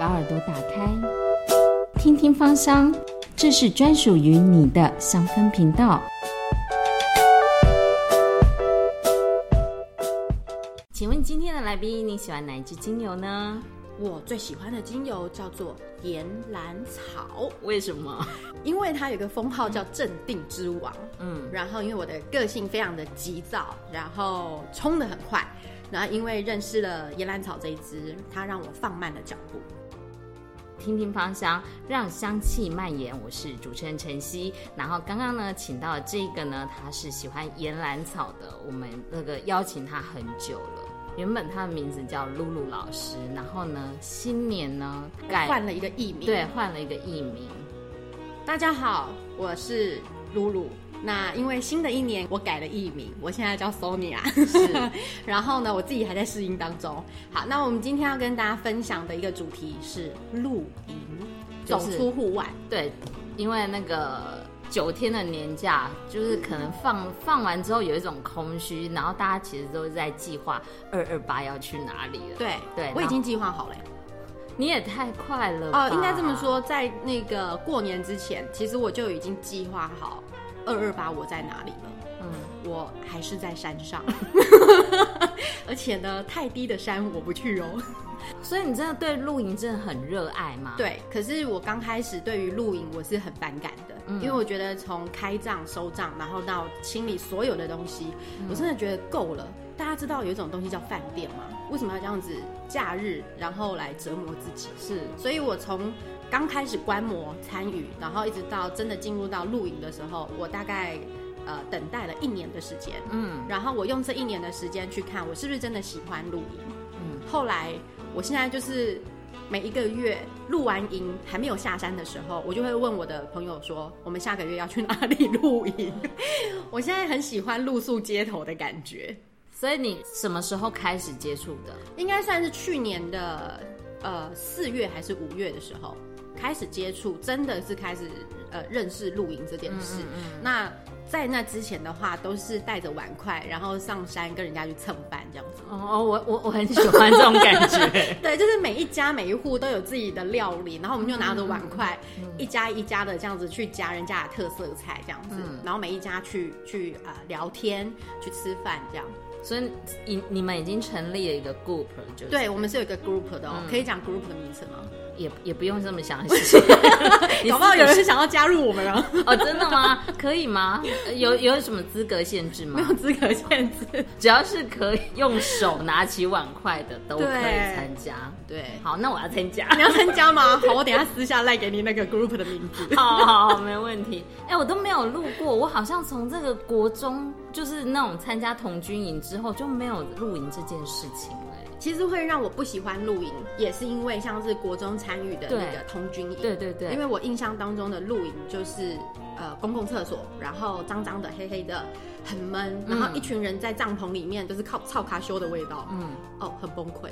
把耳朵打开，听听芳香，这是专属于你的香氛频道。请问今天的来宾，你喜欢哪一支精油呢？我最喜欢的精油叫做岩兰草，为什么？因为它有个封号叫镇定之王。嗯，然后因为我的个性非常的急躁，然后冲的很快，然后因为认识了岩兰草这一支，它让我放慢了脚步。听听芳香，让香气蔓延。我是主持人晨曦。然后刚刚呢，请到这个呢，他是喜欢岩兰草的。我们那个邀请他很久了。原本他的名字叫露露老师，然后呢，新年呢改换了一个艺名，对，换了一个艺名。大家好，我是露露。那因为新的一年我改了艺名，我现在叫 Sonia。是，然后呢，我自己还在适应当中。好，那我们今天要跟大家分享的一个主题是露营，走出户外。对，因为那个九天的年假，就是可能放放完之后有一种空虚，然后大家其实都在计划二二八要去哪里了。对对，我已经计划好了。你也太快了哦！应该这么说，在那个过年之前，其实我就已经计划好。二二八我在哪里了？嗯，我还是在山上，而且呢，太低的山我不去哦。所以你真的对露营真的很热爱吗？对，可是我刚开始对于露营我是很反感的，因为我觉得从开帐、收帐，然后到清理所有的东西，我真的觉得够了。大家知道有一种东西叫饭店吗？为什么要这样子假日然后来折磨自己？是，所以我从。刚开始观摩参与，然后一直到真的进入到露营的时候，我大概呃等待了一年的时间，嗯，然后我用这一年的时间去看我是不是真的喜欢露营，嗯，后来我现在就是每一个月露完营还没有下山的时候，我就会问我的朋友说，我们下个月要去哪里露营？我现在很喜欢露宿街头的感觉，所以你什么时候开始接触的？应该算是去年的呃四月还是五月的时候。开始接触，真的是开始呃认识露营这件事。那在那之前的话，都是带着碗筷，然后上山跟人家去蹭饭这样子。哦，我我我很喜欢这种感觉。对，就是每一家每一户都有自己的料理，然后我们就拿着碗筷，一家一家的这样子去夹人家的特色菜这样子，然后每一家去去啊聊天，去吃饭这样。所以你你们已经成立了一个 group，就是对我们是有一个 group 的哦，可以讲 group 的名字吗？也也不用这么详细，搞不好有人是想要加入我们啊？哦，真的吗？可以吗？有有什么资格限制吗？没有资格限制，只要是可以用手拿起碗筷的都可以参加。对，好，那我要参加。你要参加吗？好，我等下私下赖给你那个 group 的名字。好好好，没问题。哎，我都没有录过，我好像从这个国中就是那种参加童军营之后就没有露营这件事情。其实会让我不喜欢露营，也是因为像是国中参与的那个童军营。对对对。因为我印象当中的露营就是呃公共厕所，然后脏脏的、黑黑的，很闷，然后一群人在帐篷里面都是靠操卡修的味道。嗯。哦，很崩溃。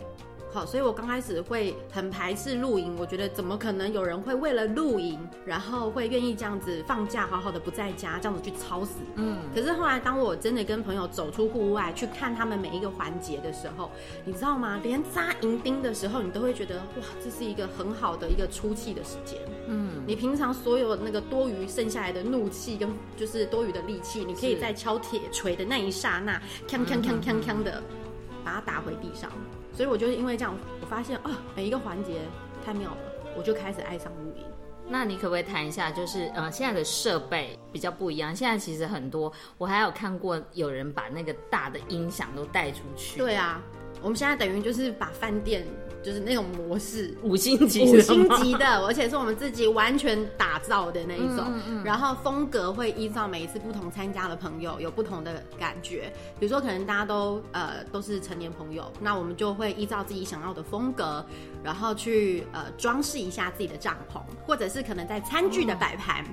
好，所以我刚开始会很排斥露营，我觉得怎么可能有人会为了露营，然后会愿意这样子放假好好的不在家，这样子去操死。嗯。可是后来，当我真的跟朋友走出户外去看他们每一个环节的时候，你知道吗？连扎银钉的时候，你都会觉得哇，这是一个很好的一个出气的时间。嗯。你平常所有那个多余剩下来的怒气跟就是多余的力气，你可以在敲铁锤的那一刹那，锵锵锵锵锵的把它打回地上。所以我就是因为这样，我发现啊，每一个环节太妙了，我就开始爱上录音。那你可不可以谈一下，就是呃，现在的设备比较不一样。现在其实很多，我还有看过有人把那个大的音响都带出去。对啊，我们现在等于就是把饭店。就是那种模式，五星级，五星级的，而且是我们自己完全打造的那一种。然后风格会依照每一次不同参加的朋友有不同的感觉。比如说，可能大家都呃都是成年朋友，那我们就会依照自己想要的风格，然后去呃装饰一下自己的帐篷，或者是可能在餐具的摆盘，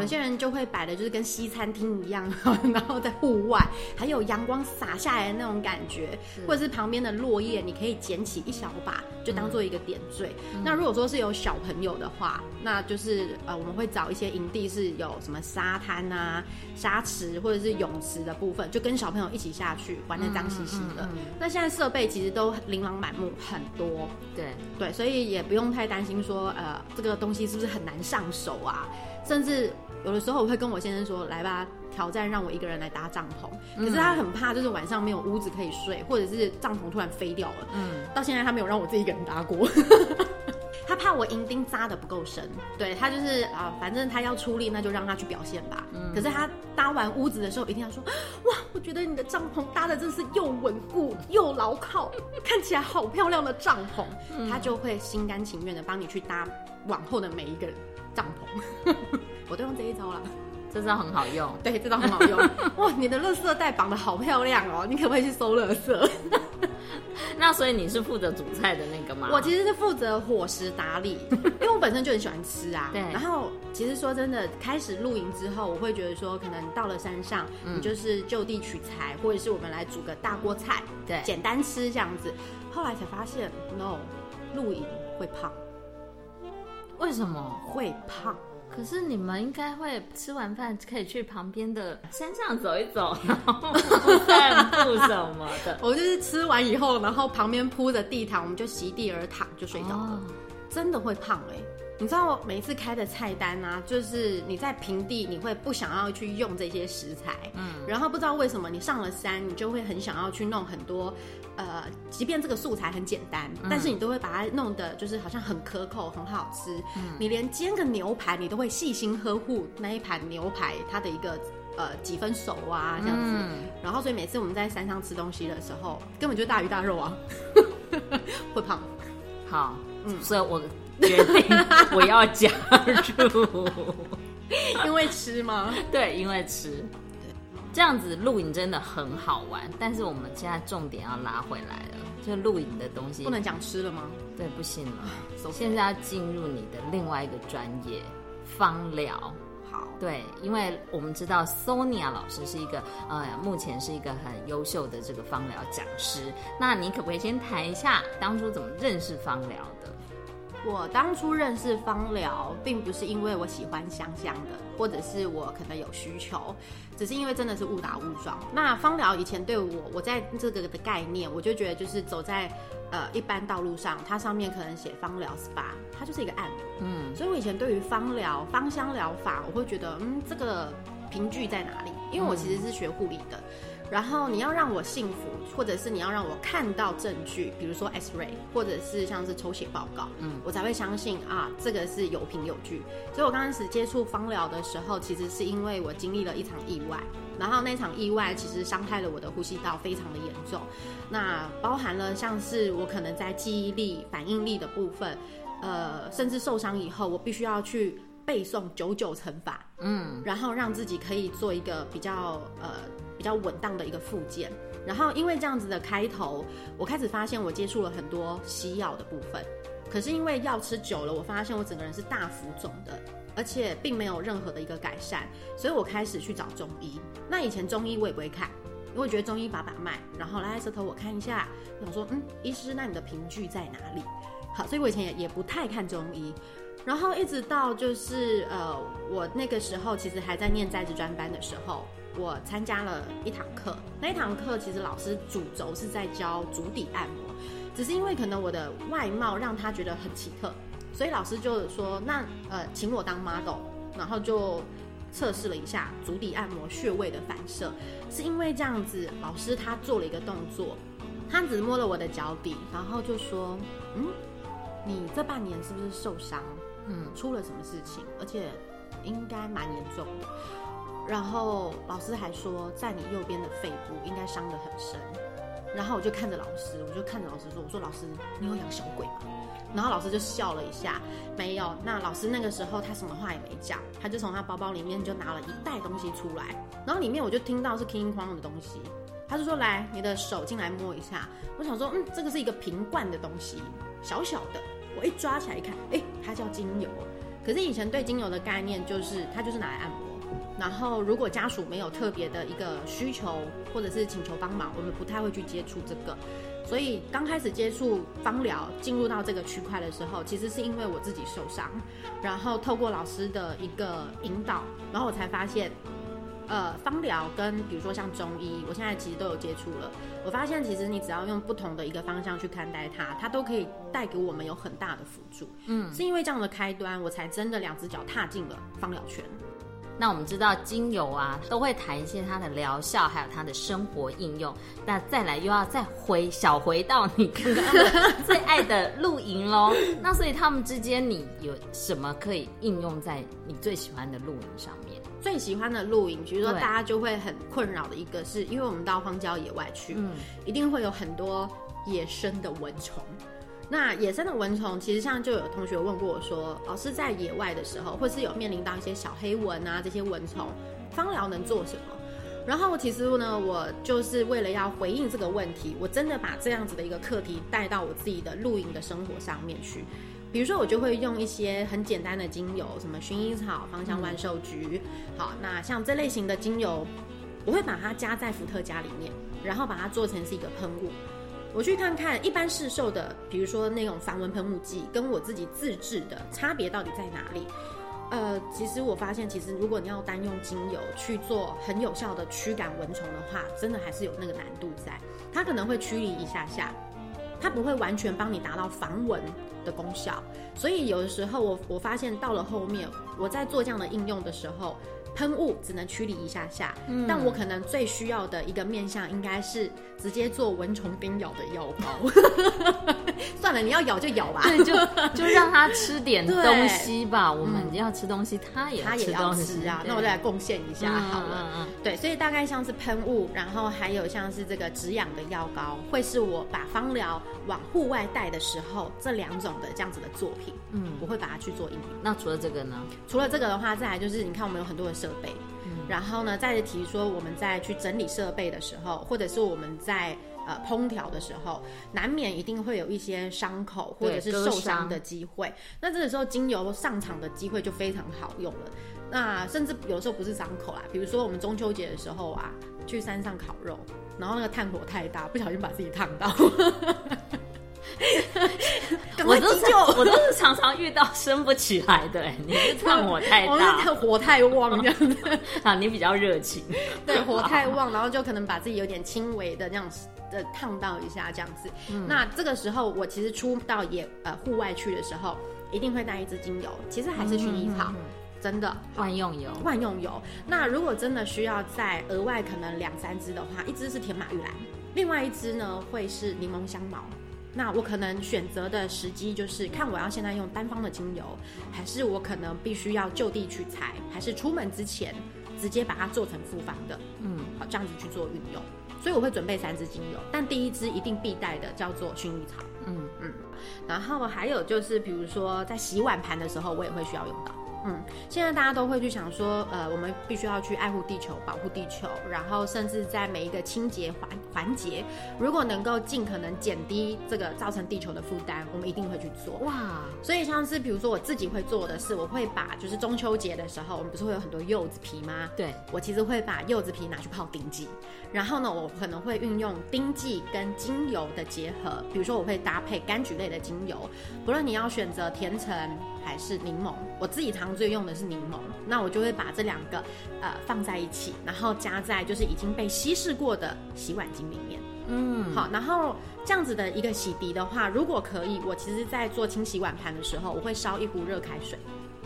有些人就会摆的就是跟西餐厅一样，然后在户外，还有阳光洒下来的那种感觉，或者是旁边的落叶，你可以捡起一小把。就当做一个点缀。那如果说是有小朋友的话，那就是呃，我们会找一些营地是有什么沙滩啊、沙池或者是泳池的部分，就跟小朋友一起下去玩的脏兮兮的。那现在设备其实都琳琅满目，很多。对对，所以也不用太担心说呃，这个东西是不是很难上手啊？甚至有的时候我会跟我先生说，来吧。挑战让我一个人来搭帐篷，可是他很怕，就是晚上没有屋子可以睡，或者是帐篷突然飞掉了。嗯，到现在他没有让我自己一个人搭过，他怕我银钉扎的不够深。对他就是啊，反正他要出力，那就让他去表现吧。嗯，可是他搭完屋子的时候，一定要说 哇，我觉得你的帐篷搭的真是又稳固又牢靠，看起来好漂亮的帐篷。他就会心甘情愿的帮你去搭往后的每一个帐篷。我都用这一招了。这招很好用，对，这招很好用。哇，你的垃圾袋绑的好漂亮哦，你可不可以去收垃圾？那所以你是负责煮菜的那个吗？我其实是负责伙食打理，因为我本身就很喜欢吃啊。对。然后其实说真的，开始露营之后，我会觉得说，可能到了山上，你就是就地取材，或者是我们来煮个大锅菜，对，简单吃这样子。后来才发现，no，露营会胖。为什么会胖？可是你们应该会吃完饭可以去旁边的山上走一走，然后散步什么的。我就是吃完以后，然后旁边铺着地毯，我们就席地而躺就睡着了。真的会胖哎！你知道每一次开的菜单啊，就是你在平地你会不想要去用这些食材，嗯，然后不知道为什么你上了山，你就会很想要去弄很多。呃，即便这个素材很简单，但是你都会把它弄得就是好像很可口、很好吃。嗯，你连煎个牛排，你都会细心呵护那一盘牛排它的一个呃几分熟啊这样子。然后，所以每次我们在山上吃东西的时候，根本就大鱼大肉啊，会胖。好，嗯，所以我决定我要加入，因为吃吗？对，因为吃。这样子露营真的很好玩，但是我们现在重点要拉回来了，就露营的东西不能讲吃了吗？对，不行了。现在要进入你的另外一个专业——芳疗。好，对，因为我们知道 Sonia 老师是一个呃，目前是一个很优秀的这个芳疗讲师。那你可不可以先谈一下当初怎么认识芳疗的？我当初认识芳疗，并不是因为我喜欢香香的，或者是我可能有需求，只是因为真的是误打误撞。那芳疗以前对我，我在这个的概念，我就觉得就是走在呃一般道路上，它上面可能写芳疗 SPA，它就是一个按摩。嗯，所以我以前对于芳疗、芳香疗法，我会觉得嗯这个凭据在哪里？因为我其实是学护理的。然后你要让我幸福，或者是你要让我看到证据，比如说 X ray，或者是像是抽血报告，嗯，我才会相信啊，这个是有凭有据。所以我刚开始接触芳疗的时候，其实是因为我经历了一场意外，然后那场意外其实伤害了我的呼吸道，非常的严重。那包含了像是我可能在记忆力、反应力的部分，呃，甚至受伤以后，我必须要去背诵九九乘法，嗯，然后让自己可以做一个比较呃。比较稳当的一个附件，然后因为这样子的开头，我开始发现我接触了很多西药的部分，可是因为药吃久了，我发现我整个人是大浮肿的，而且并没有任何的一个改善，所以我开始去找中医。那以前中医我也不会看，因为我觉得中医把把脉，然后来舌头我看一下，我说，嗯，医师，那你的凭据在哪里？好，所以我以前也也不太看中医，然后一直到就是呃，我那个时候其实还在念在职专班的时候。我参加了一堂课，那一堂课其实老师主轴是在教足底按摩，只是因为可能我的外貌让他觉得很奇特，所以老师就说那呃请我当 model，然后就测试了一下足底按摩穴位的反射，是因为这样子，老师他做了一个动作，他只摸了我的脚底，然后就说嗯，你这半年是不是受伤？嗯，出了什么事情？而且应该蛮严重的。然后老师还说，在你右边的肺部应该伤得很深。然后我就看着老师，我就看着老师说：“我说老师，你有养小鬼吗？”然后老师就笑了一下，没有。那老师那个时候他什么话也没讲，他就从他包包里面就拿了一袋东西出来，然后里面我就听到是 King 框的东西。他就说：“来，你的手进来摸一下。”我想说：“嗯，这个是一个瓶罐的东西，小小的。”我一抓起来一看，哎，它叫精油。可是以前对精油的概念就是，它就是拿来按摩。然后，如果家属没有特别的一个需求，或者是请求帮忙，我们不太会去接触这个。所以刚开始接触芳疗，进入到这个区块的时候，其实是因为我自己受伤，然后透过老师的一个引导，然后我才发现，呃，芳疗跟比如说像中医，我现在其实都有接触了。我发现其实你只要用不同的一个方向去看待它，它都可以带给我们有很大的辅助。嗯，是因为这样的开端，我才真的两只脚踏进了芳疗圈。那我们知道精油啊，都会谈一些它的疗效，还有它的生活应用。那再来又要再回小回到你刚刚的最爱的露营喽。那所以他们之间，你有什么可以应用在你最喜欢的露营上面？最喜欢的露营，比如说大家就会很困扰的一个，是因为我们到荒郊野外去，嗯，一定会有很多野生的蚊虫。那野生的蚊虫，其实像就有同学问过我说，老师在野外的时候，或是有面临到一些小黑蚊啊这些蚊虫，芳疗能做什么？然后其实呢，我就是为了要回应这个问题，我真的把这样子的一个课题带到我自己的露营的生活上面去。比如说，我就会用一些很简单的精油，什么薰衣草、芳香万寿菊，好，那像这类型的精油，我会把它加在伏特加里面，然后把它做成是一个喷雾。我去看看一般市售的，比如说那种防蚊喷雾剂，跟我自己自制的差别到底在哪里？呃，其实我发现，其实如果你要单用精油去做很有效的驱赶蚊虫的话，真的还是有那个难度在。它可能会驱离一下下，它不会完全帮你达到防蚊的功效。所以有的时候，我我发现到了后面，我在做这样的应用的时候。喷雾只能驱离一下下，但我可能最需要的一个面向应该是直接做蚊虫叮咬的药膏。算了，你要咬就咬吧，对，就就让他吃点东西吧。我们要吃东西，他也他也要吃啊。那我就来贡献一下好了。对，所以大概像是喷雾，然后还有像是这个止痒的药膏，会是我把芳疗往户外带的时候这两种的这样子的作品。嗯，我会把它去做应用。那除了这个呢？除了这个的话，再来就是你看我们有很多的。设备，然后呢，再提说我们在去整理设备的时候，或者是我们在呃烹调的时候，难免一定会有一些伤口或者是受伤的机会。那这个时候精油上场的机会就非常好用了。那甚至有时候不是伤口啦，比如说我们中秋节的时候啊，去山上烤肉，然后那个炭火太大，不小心把自己烫到。我都是我都是常常遇到升不起来的，你是 炭火太大，火太旺 这样子啊，你比较热情，对，火太旺，然后就可能把自己有点轻微的那样的烫到一下这样子。那这个时候我其实出到野呃户外去的时候，一定会带一支精油，其实还是薰衣草，真的万用油，万用油。那如果真的需要再额外可能两三支的话，一支是甜马玉兰，另外一支呢会是柠檬香茅。那我可能选择的时机就是看我要现在用单方的精油，还是我可能必须要就地取材，还是出门之前直接把它做成复方的，嗯，好这样子去做运用。所以我会准备三支精油，但第一支一定必带的叫做薰衣草，嗯嗯。然后还有就是比如说在洗碗盘的时候，我也会需要用到。嗯，现在大家都会去想说，呃，我们必须要去爱护地球、保护地球，然后甚至在每一个清洁环环节，如果能够尽可能减低这个造成地球的负担，我们一定会去做。哇，所以像是比如说我自己会做的是，我会把就是中秋节的时候，我们不是会有很多柚子皮吗？对，我其实会把柚子皮拿去泡丁剂，然后呢，我可能会运用丁剂跟精油的结合，比如说我会搭配柑橘类的精油，不论你要选择甜橙还是柠檬，我自己常。最用的是柠檬，那我就会把这两个呃放在一起，然后加在就是已经被稀释过的洗碗巾里面。嗯，好，然后这样子的一个洗涤的话，如果可以，我其实在做清洗碗盘的时候，我会烧一壶热开水，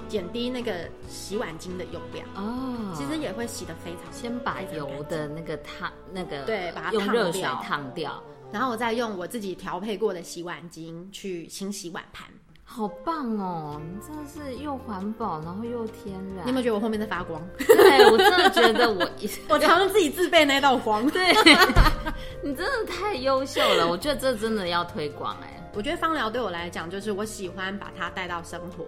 减低那个洗碗巾的用量。哦，其实也会洗得非常。先把油的那个烫那个对，把它用热水烫掉，然后我再用我自己调配过的洗碗巾去清洗碗盘。好棒哦！你真的是又环保，然后又天然。你有没有觉得我后面在发光？对我真的觉得我 我常自己自备那道光。对，你真的太优秀了，我觉得这真的要推广哎。我觉得芳疗对我来讲，就是我喜欢把它带到生活，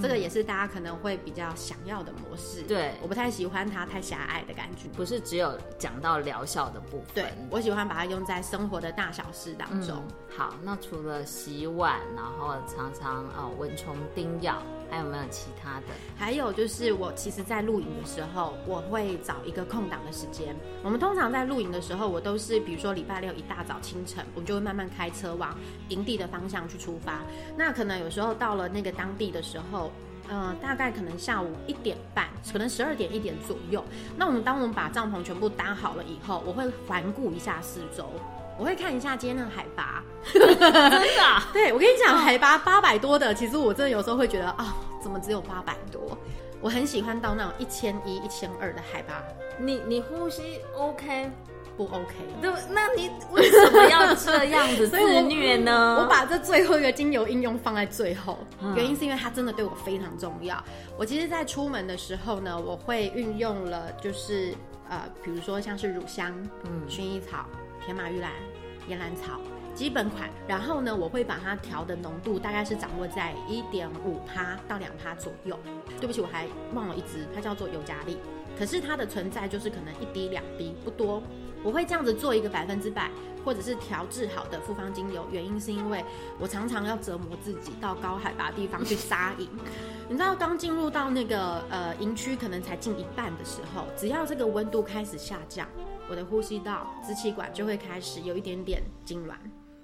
这个也是大家可能会比较想要的模式。对，我不太喜欢它太狭隘的感觉，不是只有讲到疗效的部分。对，我喜欢把它用在生活的大小事当中。好，那除了洗碗，然后常常呃蚊虫叮咬。还有没有其他的？还有就是，我其实，在露营的时候，我会找一个空档的时间。我们通常在露营的时候，我都是比如说礼拜六一大早清晨，我们就会慢慢开车往营地的方向去出发。那可能有时候到了那个当地的时候，呃，大概可能下午一点半，可能十二点一点左右。那我们当我们把帐篷全部搭好了以后，我会环顾一下四周。我会看一下今天的海拔，真的？对我跟你讲，海拔八百多的，其实我真的有时候会觉得啊，怎么只有八百多？我很喜欢到那种一千一、一千二的海拔。你你呼吸 OK 不 OK？对，那你为什么要这样子 自虐呢？我把这最后一个精油应用放在最后，原因是因为它真的对我非常重要。我其实，在出门的时候呢，我会运用了，就是呃，比如说像是乳香、嗯，薰衣草。天马玉兰、岩兰草基本款，然后呢，我会把它调的浓度大概是掌握在一点五趴到两趴左右。对不起，我还忘了一支，它叫做尤加利，可是它的存在就是可能一滴两滴不多。我会这样子做一个百分之百或者是调制好的复方精油，原因是因为我常常要折磨自己到高海拔地方去扎营。你知道，刚进入到那个呃营区，可能才近一半的时候，只要这个温度开始下降。我的呼吸道、支气管就会开始有一点点痉挛，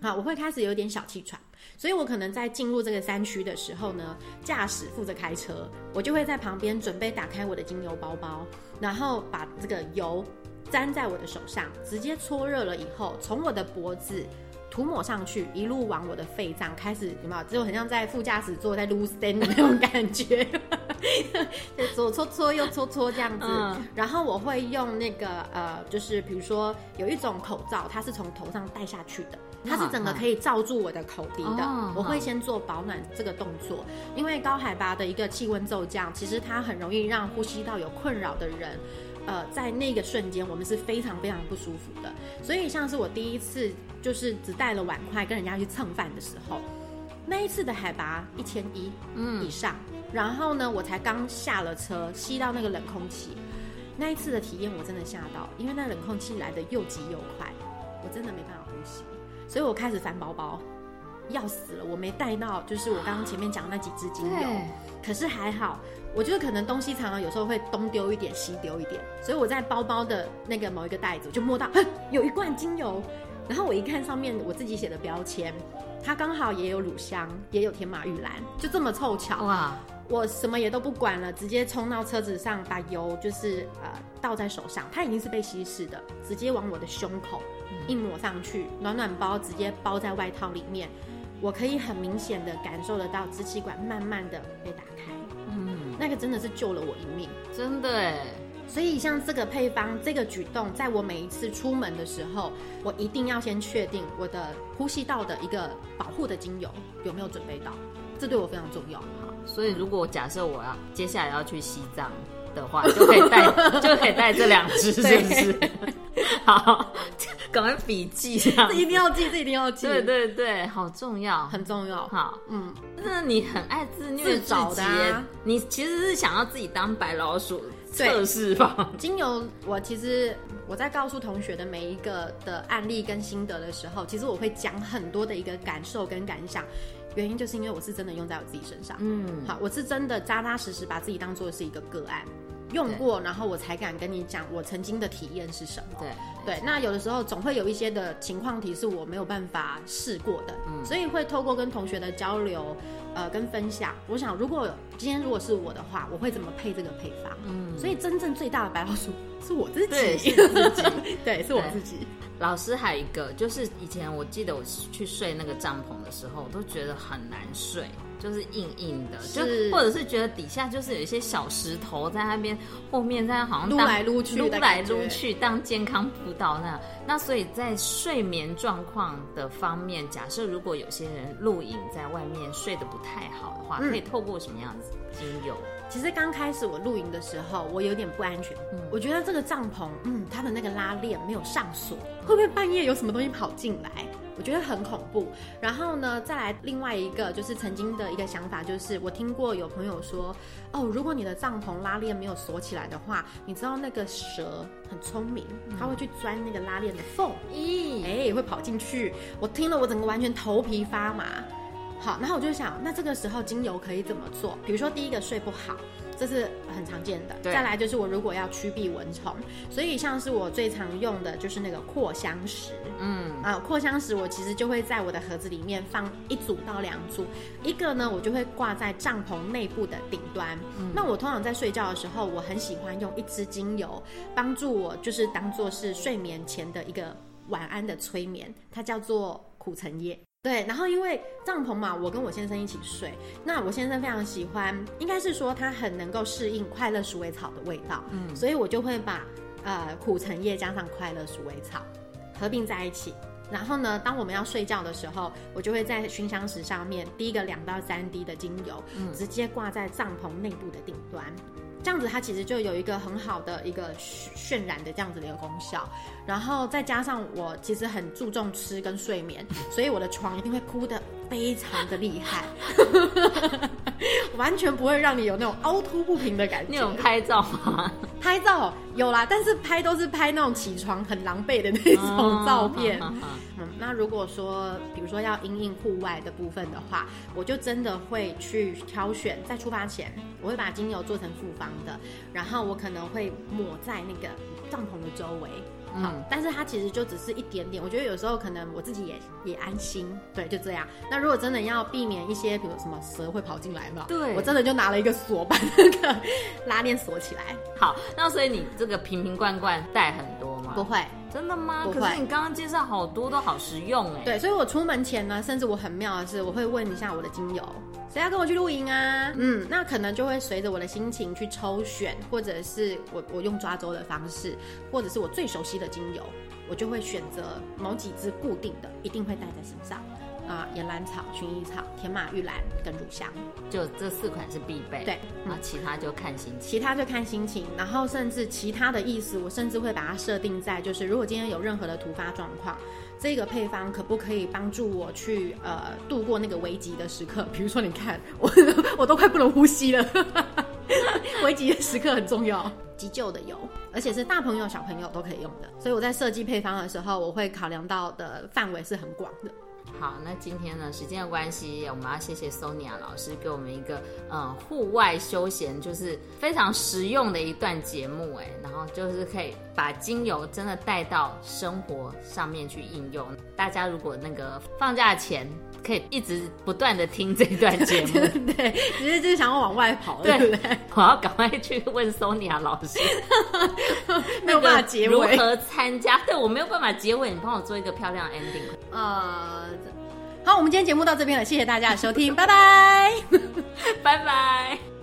好，我会开始有点小气喘，所以我可能在进入这个山区的时候呢，驾驶负责开车，我就会在旁边准备打开我的精油包包，然后把这个油粘在我的手上，直接搓热了以后，从我的脖子。涂抹上去，一路往我的肺脏开始，有没有？就很像在副驾驶座在撸 stan 的那种感觉，左搓搓右搓搓这样子。然后我会用那个呃，就是比如说有一种口罩，它是从头上戴下去的，它是整个可以罩住我的口鼻的。我会先做保暖这个动作，因为高海拔的一个气温骤降，其实它很容易让呼吸道有困扰的人。呃，在那个瞬间，我们是非常非常不舒服的。所以，像是我第一次就是只带了碗筷跟人家去蹭饭的时候，那一次的海拔一千一以上，然后呢，我才刚下了车，吸到那个冷空气，那一次的体验我真的吓到，因为那冷空气来的又急又快，我真的没办法呼吸，所以我开始翻包包，要死了，我没带到，就是我刚刚前面讲那几支精油，可是还好。我觉得可能东西常常有时候会东丢一点西丢一点，所以我在包包的那个某一个袋子就摸到，有一罐精油，然后我一看上面我自己写的标签，它刚好也有乳香，也有天马玉兰，就这么凑巧哇！我什么也都不管了，直接冲到车子上，把油就是呃倒在手上，它已经是被稀释的，直接往我的胸口一抹上去，暖暖包直接包在外套里面，我可以很明显的感受得到支气管慢慢的被打开。那个真的是救了我一命，真的哎！所以像这个配方，这个举动，在我每一次出门的时候，我一定要先确定我的呼吸道的一个保护的精油有没有准备到，这对我非常重要。好，所以如果假设我要接下来要去西藏的话，就可以带，就可以带这两只，是不是？好，赶快笔记这一定要记，这一定要记。对对对，好重要，很重要。好，嗯，那你很爱自虐自己，你其实是想要自己当白老鼠测试吧？精油，我其实我在告诉同学的每一个的案例跟心得的时候，其实我会讲很多的一个感受跟感想，原因就是因为我是真的用在我自己身上。嗯，好，我是真的扎扎实实把自己当做是一个个案。用过，然后我才敢跟你讲我曾经的体验是什么。对对，那有的时候总会有一些的情况题是我没有办法试过的，嗯所以会透过跟同学的交流，呃，跟分享。我想，如果今天如果是我的话，我会怎么配这个配方？嗯，所以真正最大的白老鼠是我自己，对，是自己，对，是我自己。老师还有一个，就是以前我记得我去睡那个帐篷的时候，我都觉得很难睡。就是硬硬的，就或者是觉得底下就是有一些小石头在那边，后面在好像撸来撸去，撸来撸去当健康步道那样。那所以在睡眠状况的方面，假设如果有些人露营在外面睡得不太好的话，可以透过什么样子精油？其实刚开始我露营的时候，我有点不安全。嗯，我觉得这个帐篷，嗯，它的那个拉链没有上锁，会不会半夜有什么东西跑进来？我觉得很恐怖。然后呢，再来另外一个就是曾经的一个想法，就是我听过有朋友说，哦，如果你的帐篷拉链没有锁起来的话，你知道那个蛇很聪明，它会去钻那个拉链的缝，咦，哎，会跑进去。我听了，我整个完全头皮发麻。好，然后我就想，那这个时候精油可以怎么做？比如说，第一个睡不好。这是很常见的。再来就是我如果要驱避蚊虫，所以像是我最常用的就是那个扩香石。嗯啊，扩香石我其实就会在我的盒子里面放一组到两组，一个呢我就会挂在帐篷内部的顶端。那我通常在睡觉的时候，我很喜欢用一支精油帮助我，就是当做是睡眠前的一个晚安的催眠，它叫做苦橙叶。对，然后因为帐篷嘛，我跟我先生一起睡，那我先生非常喜欢，应该是说他很能够适应快乐鼠尾草的味道，嗯，所以我就会把呃苦橙叶加上快乐鼠尾草合并在一起，然后呢，当我们要睡觉的时候，我就会在熏香石上面滴个两到三滴的精油，嗯直接挂在帐篷内部的顶端。这样子，它其实就有一个很好的一个渲染的这样子的一个功效，然后再加上我其实很注重吃跟睡眠，所以我的床一定会铺的非常的厉害，完全不会让你有那种凹凸不平的感觉。那种拍照吗？拍照有啦，但是拍都是拍那种起床很狼狈的那种照片。嗯，那如果说比如说要阴影户外的部分的话，我就真的会去挑选，在出发前我会把精油做成复方的，然后我可能会抹在那个帐篷的周围。好，但是它其实就只是一点点，我觉得有时候可能我自己也也安心，对，就这样。那如果真的要避免一些，比如什么蛇会跑进来嘛，对我真的就拿了一个锁把那个拉链锁起来。好，那所以你这个瓶瓶罐罐带很多吗？不会，真的吗？可是你刚刚介绍好多都好实用哎。对，所以我出门前呢，甚至我很妙的是，我会问一下我的精油。谁要跟我去露营啊？嗯，那可能就会随着我的心情去抽选，或者是我我用抓周的方式，或者是我最熟悉的精油，我就会选择某几支固定的，一定会带在身上。啊，岩兰草、薰衣草、天马玉兰跟乳香，就这四款是必备。对，那其他就看心情。其他就看心情，然后甚至其他的意思，我甚至会把它设定在，就是如果今天有任何的突发状况。这个配方可不可以帮助我去呃度过那个危急的时刻？比如说，你看我我都快不能呼吸了，危急的时刻很重要，急救的油，而且是大朋友小朋友都可以用的。所以我在设计配方的时候，我会考量到的范围是很广的。好，那今天呢，时间的关系，我们要谢谢 Sonia 老师给我们一个呃户外休闲，就是非常实用的一段节目，哎，然后就是可以把精油真的带到生活上面去应用。大家如果那个放假前可以一直不断的听这段节目，对，其实就是想要往外跑，对不对？我要赶快去问 Sonia 老师，没有办法结尾，如何参加？对我没有办法结尾，你帮我做一个漂亮 ending。呃。好，我们今天节目到这边了，谢谢大家的收听，拜拜，拜拜。